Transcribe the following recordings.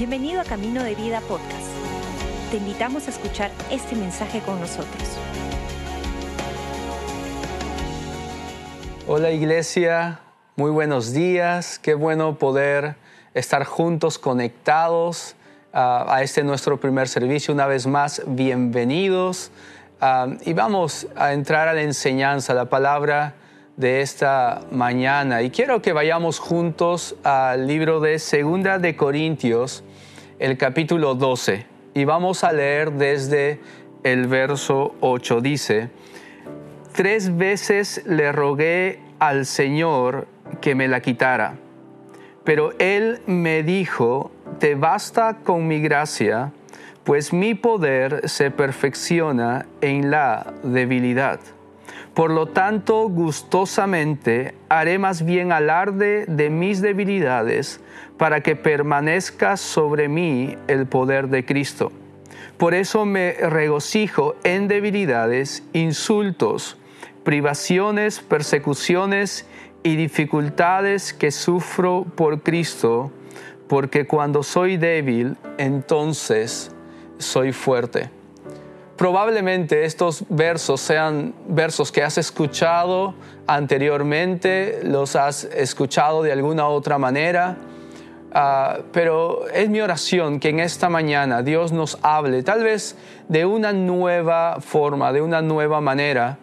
Bienvenido a Camino de Vida Podcast. Te invitamos a escuchar este mensaje con nosotros. Hola iglesia, muy buenos días. Qué bueno poder estar juntos, conectados ah, a este nuestro primer servicio. Una vez más, bienvenidos. Ah, y vamos a entrar a la enseñanza, la palabra de esta mañana. Y quiero que vayamos juntos al libro de Segunda de Corintios, el capítulo 12. Y vamos a leer desde el verso 8. Dice, tres veces le rogué al Señor que me la quitara, pero Él me dijo, te basta con mi gracia, pues mi poder se perfecciona en la debilidad. Por lo tanto, gustosamente haré más bien alarde de mis debilidades para que permanezca sobre mí el poder de Cristo. Por eso me regocijo en debilidades, insultos, privaciones, persecuciones y dificultades que sufro por Cristo, porque cuando soy débil, entonces soy fuerte. Probablemente estos versos sean versos que has escuchado anteriormente, los has escuchado de alguna otra manera, uh, pero es mi oración que en esta mañana Dios nos hable tal vez de una nueva forma, de una nueva manera,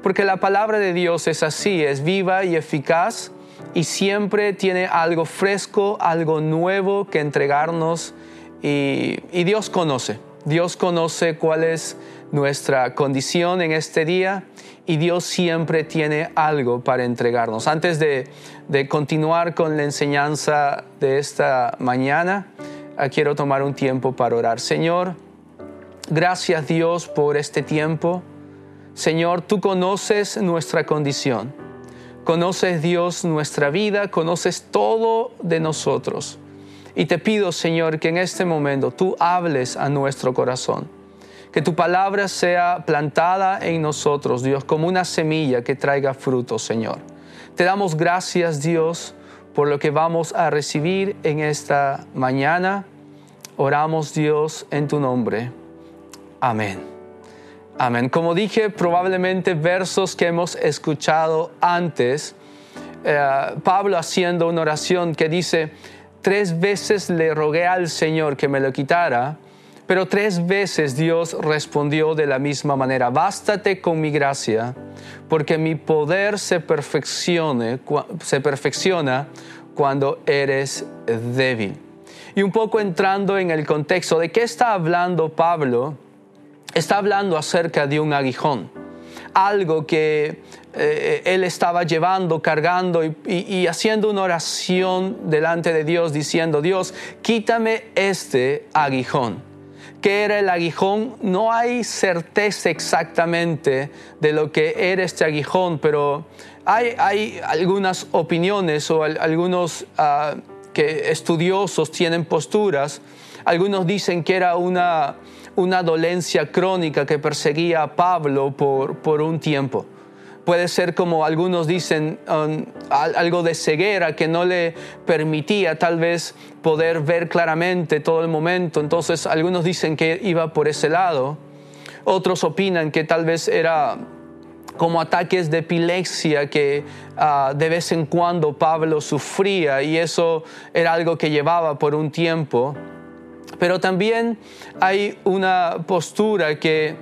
porque la palabra de Dios es así, es viva y eficaz y siempre tiene algo fresco, algo nuevo que entregarnos y Dios conoce. Dios conoce cuál es nuestra condición en este día y Dios siempre tiene algo para entregarnos. Antes de, continuar con la enseñanza de esta mañana, ah, quiero tomar un tiempo para orar. Señor, gracias Dios por este tiempo. Señor, tú conoces nuestra condición. Conoces Dios nuestra vida, conoces todo de nosotros. Y te pido, Señor, que en este momento tú hables a nuestro corazón. Que tu palabra sea plantada en nosotros, Dios, como una semilla que traiga fruto, Señor. Te damos gracias, Dios, por lo que vamos a recibir en esta mañana. Oramos, Dios, en tu nombre. Amén. Amén. Como dije, probablemente versos que hemos escuchado antes, eh, Pablo haciendo una oración que dice, Tres veces le rogué al Señor que me lo quitara, pero tres veces Dios respondió de la misma manera, bástate con mi gracia, porque mi poder se, perfecciona cuando eres débil. Y un poco entrando en el contexto de qué está hablando Pablo, está hablando acerca de un aguijón, algo que eh, él estaba llevando, cargando y, haciendo una oración delante de Dios diciendo, Dios, quítame este aguijón. ¿Qué era el aguijón? No hay certeza exactamente de lo que era este aguijón, pero hay, algunas opiniones o algunos ah, que estudiosos tienen posturas. Algunos dicen que era una, dolencia crónica que perseguía a Pablo por un tiempo puede ser como algunos dicen, um, algo de ceguera que no le permitía tal vez poder ver claramente todo el momento. Entonces algunos dicen que iba por ese lado. Otros opinan que tal vez era como ataques de epilepsia que uh, de vez en cuando Pablo sufría y eso era algo que llevaba por un tiempo. Pero también hay una postura que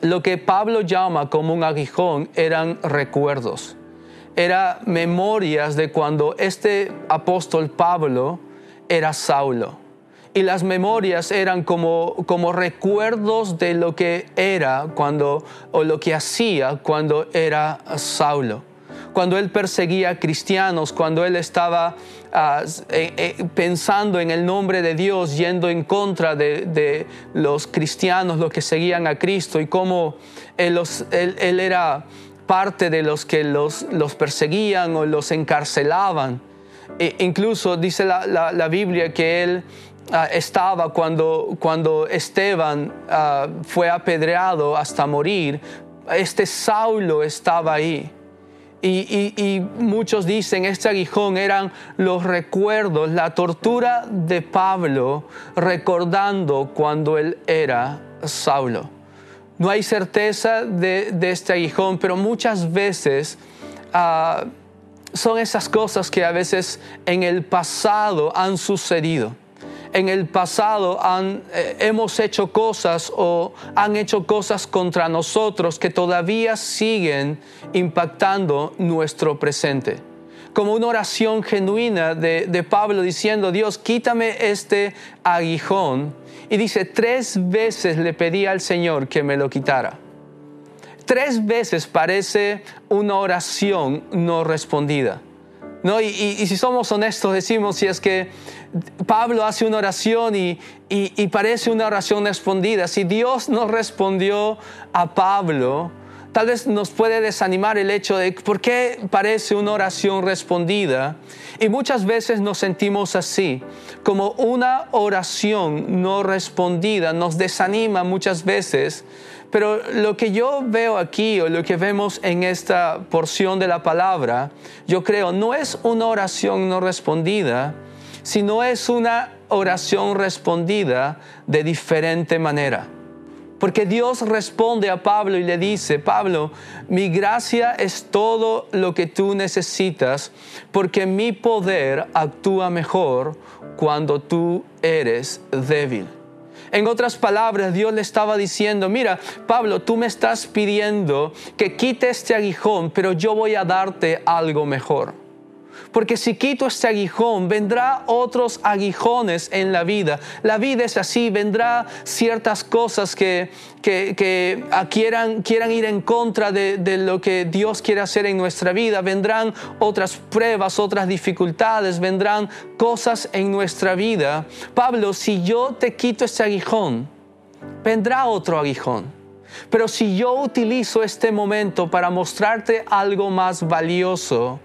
lo que Pablo llama como un aguijón eran recuerdos, eran memorias de cuando este apóstol Pablo era Saulo. Y las memorias eran como, como recuerdos de lo que era cuando, o lo que hacía cuando era Saulo cuando él perseguía a cristianos, cuando él estaba ah, eh, eh, pensando en el nombre de Dios, yendo en contra de, los cristianos, los que seguían a Cristo, y cómo él, era parte de los que los, perseguían o los encarcelaban. E incluso dice la, Biblia que él ah, estaba cuando, cuando Esteban ah, fue apedreado hasta morir, este Saulo estaba ahí. Y, muchos dicen, este aguijón eran los recuerdos, la tortura de Pablo recordando cuando él era Saulo. No hay certeza de, este aguijón, pero muchas veces ah, son esas cosas que a veces en el pasado han sucedido en el pasado han, eh, hemos hecho cosas o han hecho cosas contra nosotros que todavía siguen impactando nuestro presente. Como una oración genuina de, de Pablo diciendo, Dios, quítame este aguijón. Y dice, tres veces le pedí al Señor que me lo quitara. Tres veces parece una oración no respondida. ¿No? Y, si somos honestos, decimos si es que Pablo hace una oración y, parece una oración respondida. Si Dios no respondió a Pablo, tal vez nos puede desanimar el hecho de por qué parece una oración respondida. Y muchas veces nos sentimos así, como una oración no respondida, nos desanima muchas veces pero lo que yo veo aquí o lo que vemos en esta porción de la palabra, yo creo, no es una oración no respondida, sino es una oración respondida de diferente manera. Porque Dios responde a Pablo y le dice, Pablo, mi gracia es todo lo que tú necesitas, porque mi poder actúa mejor cuando tú eres débil. En otras palabras, Dios le estaba diciendo, mira, Pablo, tú me estás pidiendo que quite este aguijón, pero yo voy a darte algo mejor. Porque si quito este aguijón, vendrá otros aguijones en la vida. La vida es así, vendrá ciertas cosas que, que, quieran, quieran, ir en contra de, de, lo que Dios quiere hacer en nuestra vida. Vendrán otras pruebas, otras dificultades, vendrán cosas en nuestra vida. Pablo, si yo te quito este aguijón, vendrá otro aguijón. Pero si yo utilizo este momento para mostrarte algo más valioso,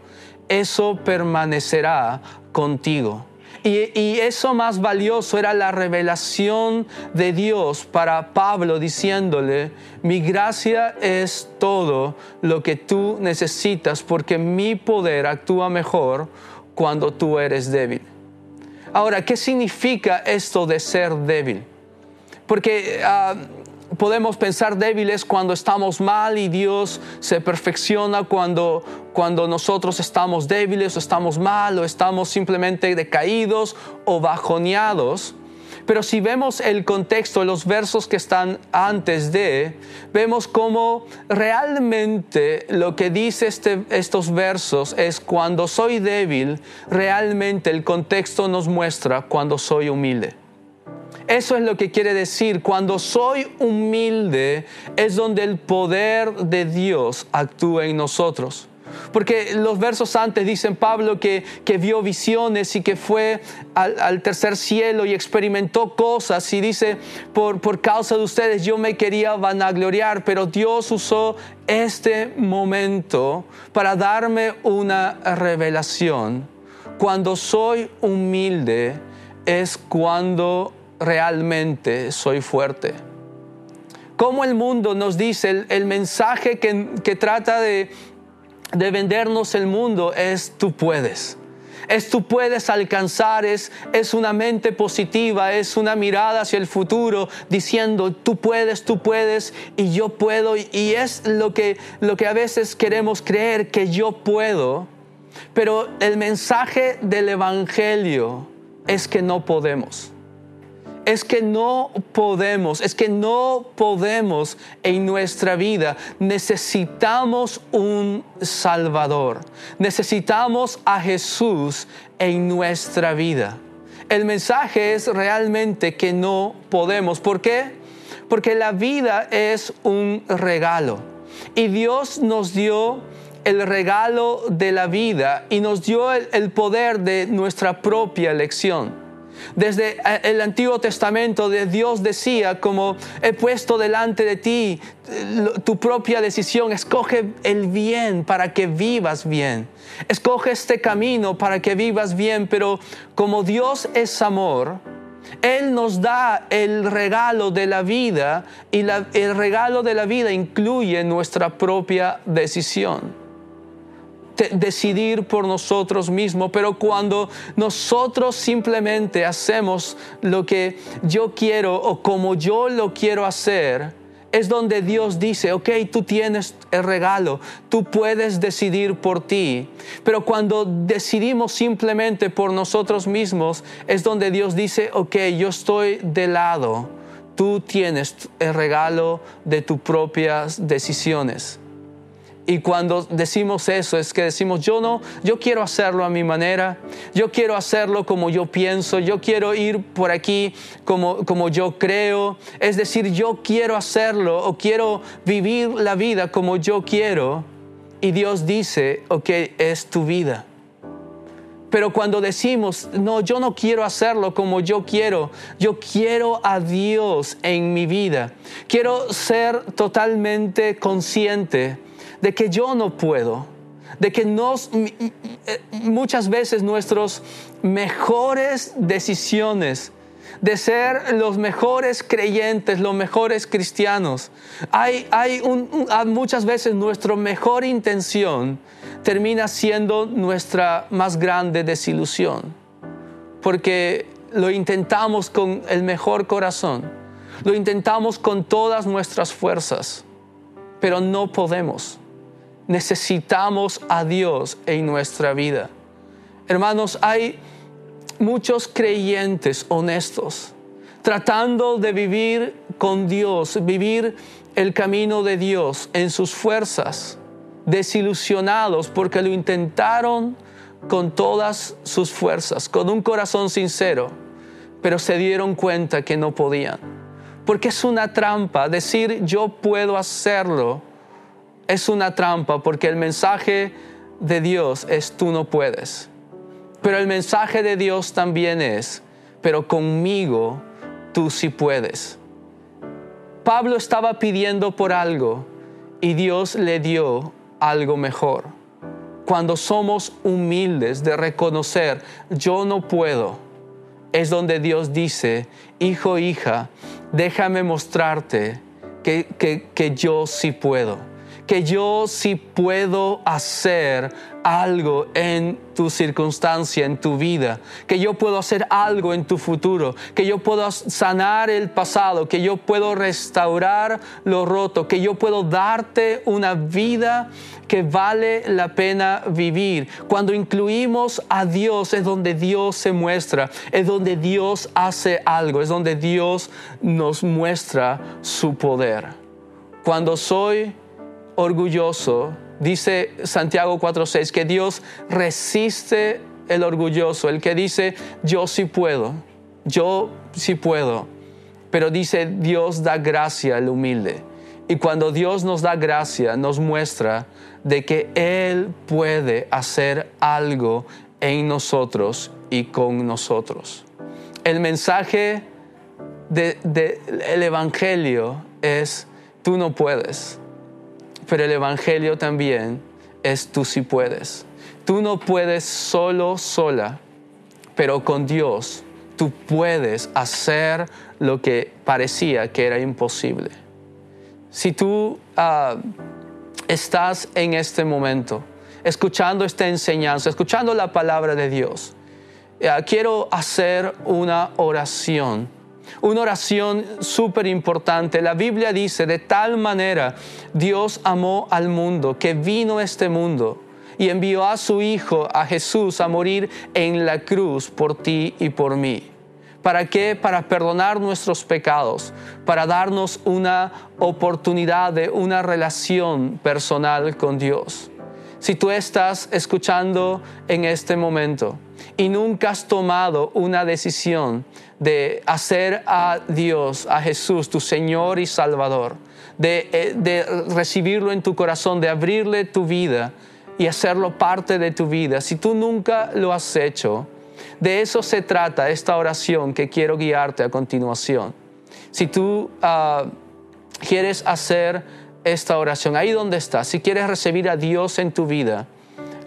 eso permanecerá contigo. Y, eso más valioso era la revelación de Dios para Pablo diciéndole, mi gracia es todo lo que tú necesitas porque mi poder actúa mejor cuando tú eres débil. Ahora, ¿qué significa esto de ser débil? Porque... Ah, podemos pensar débiles cuando estamos mal y Dios se perfecciona cuando, cuando nosotros estamos débiles o estamos mal o estamos simplemente decaídos o bajoneados. Pero si vemos el contexto, los versos que están antes de, vemos cómo realmente lo que dice este, estos versos es cuando soy débil, realmente el contexto nos muestra cuando soy humilde. Eso es lo que quiere decir, cuando soy humilde es donde el poder de Dios actúa en nosotros. Porque los versos antes dicen Pablo que, vio visiones y que fue al, tercer cielo y experimentó cosas y dice, por, por causa de ustedes yo me quería vanagloriar, pero Dios usó este momento para darme una revelación. Cuando soy humilde es cuando realmente soy fuerte. Como el mundo nos dice, el, mensaje que, trata de, vendernos el mundo es tú puedes. Es tú puedes alcanzar, es, es una mente positiva, es una mirada hacia el futuro diciendo tú puedes, tú puedes y yo puedo. Y es lo que, lo que a veces queremos creer que yo puedo. Pero el mensaje del Evangelio es que no podemos es que no podemos, es que no podemos en nuestra vida. Necesitamos un Salvador. Necesitamos a Jesús en nuestra vida. El mensaje es realmente que no podemos. ¿Por qué? Porque la vida es un regalo. Y Dios nos dio el regalo de la vida y nos dio el, poder de nuestra propia elección. Desde eh, el Antiguo Testamento Dios decía como he puesto delante de ti eh, tu propia decisión, escoge el bien para que vivas bien. Escoge este camino para que vivas bien, pero como Dios es amor, Él nos da el regalo de la vida y el regalo de la vida incluye nuestra propia decisión. Decidir por nosotros mismos, pero cuando nosotros simplemente hacemos lo que yo quiero o como yo lo quiero hacer, es donde Dios dice, ok, tú tienes el regalo, tú puedes decidir por ti. Pero cuando decidimos simplemente por nosotros mismos, es donde Dios dice, ok, yo estoy de lado, tú tienes el regalo de tus propias decisiones. Y cuando decimos eso es que decimos, yo no, yo quiero hacerlo a mi manera, yo quiero hacerlo como yo pienso, yo quiero ir por aquí como, como yo creo. Es decir, yo quiero hacerlo o quiero vivir la vida como yo quiero. Y Dios dice, ok, es tu vida. Pero cuando decimos, no, yo no quiero hacerlo como yo quiero, yo quiero a Dios en mi vida, quiero ser totalmente consciente de que yo no puedo, de que nos, muchas veces nuestras mejores decisiones, de ser los mejores creyentes, los mejores cristianos, hay, hay muchas veces nuestra mejor intención termina siendo nuestra más grande desilusión, porque lo intentamos con el mejor corazón, lo intentamos con todas nuestras fuerzas, pero no podemos necesitamos a Dios en nuestra vida. Hermanos, hay muchos creyentes honestos tratando de vivir con Dios, vivir el camino de Dios en sus fuerzas, desilusionados porque lo intentaron con todas sus fuerzas, con un corazón sincero, pero se dieron cuenta que no podían. Porque es una trampa decir yo puedo hacerlo es una trampa porque el mensaje de Dios es tú no puedes. Pero el mensaje de Dios también es, pero conmigo tú sí puedes. Pablo estaba pidiendo por algo y Dios le dio algo mejor. Cuando somos humildes de reconocer, yo no puedo, es donde Dios dice, hijo, hija, déjame mostrarte que, que, que yo sí puedo que yo sí puedo hacer algo en tu circunstancia, en tu vida, que yo puedo hacer algo en tu futuro, que yo puedo sanar el pasado, que yo puedo restaurar lo roto, que yo puedo darte una vida que vale la pena vivir. Cuando incluimos a Dios es donde Dios se muestra, es donde Dios hace algo, es donde Dios nos muestra su poder. Cuando soy orgulloso, dice Santiago 4:6, que Dios resiste el orgulloso, el que dice, yo sí puedo, yo sí puedo. Pero dice, Dios da gracia al humilde. Y cuando Dios nos da gracia, nos muestra de que Él puede hacer algo en nosotros y con nosotros. El mensaje del Evangelio es, tú no puedes pero el Evangelio también es tú si puedes. Tú no puedes solo, sola, pero con Dios tú puedes hacer lo que parecía que era imposible. Si tú ah, estás en este momento escuchando esta enseñanza, escuchando la palabra de Dios, eh, quiero hacer una oración una oración súper importante. La Biblia dice, de tal manera Dios amó al mundo que vino este mundo y envió a su Hijo, a Jesús, a morir en la cruz por ti y por mí. ¿Para qué? Para perdonar nuestros pecados, para darnos una oportunidad de una relación personal con Dios. Si tú estás escuchando en este momento y nunca has tomado una decisión de hacer a Dios, a Jesús, tu Señor y Salvador, de, eh, de, recibirlo en tu corazón, de abrirle tu vida y hacerlo parte de tu vida. Si tú nunca lo has hecho, de eso se trata esta oración que quiero guiarte a continuación. Si tú uh, quieres hacer esta oración, ahí donde estás, si quieres recibir a Dios en tu vida, ah,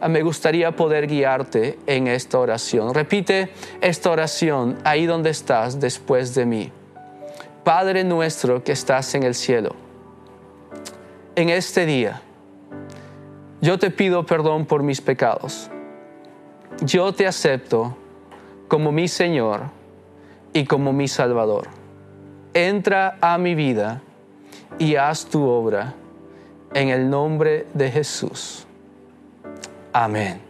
me gustaría poder guiarte en esta oración. Repite esta oración ahí donde estás después de mí. Padre nuestro que estás en el cielo, en este día yo te pido perdón por mis pecados. Yo te acepto como mi Señor y como mi Salvador. Entra a mi vida y haz tu obra en el nombre de Jesús. Amén.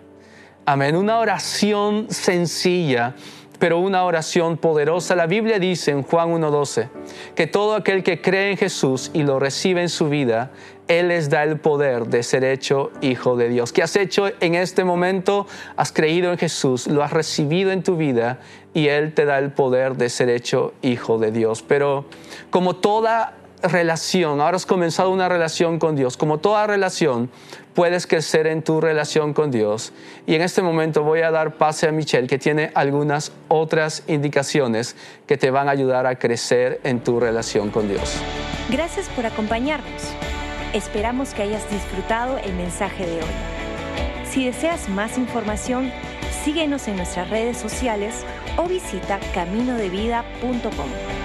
Amén. Una oración sencilla pero una oración poderosa. La Biblia dice en Juan 1.12 que todo aquel que cree en Jesús y lo recibe en su vida, Él les da el poder de ser hecho hijo de Dios. ¿Qué has hecho en este momento? Has creído en Jesús, lo has recibido en tu vida y Él te da el poder de ser hecho hijo de Dios. Pero como toda relación, ahora has comenzado una relación con Dios, como toda relación, puedes crecer en tu relación con Dios. Y en este momento voy a dar pase a Michelle, que tiene algunas otras indicaciones que te van a ayudar a crecer en tu relación con Dios. Gracias por acompañarnos. Esperamos que hayas disfrutado el mensaje de hoy. Si deseas más información, síguenos en nuestras redes sociales o visita caminodevida.com.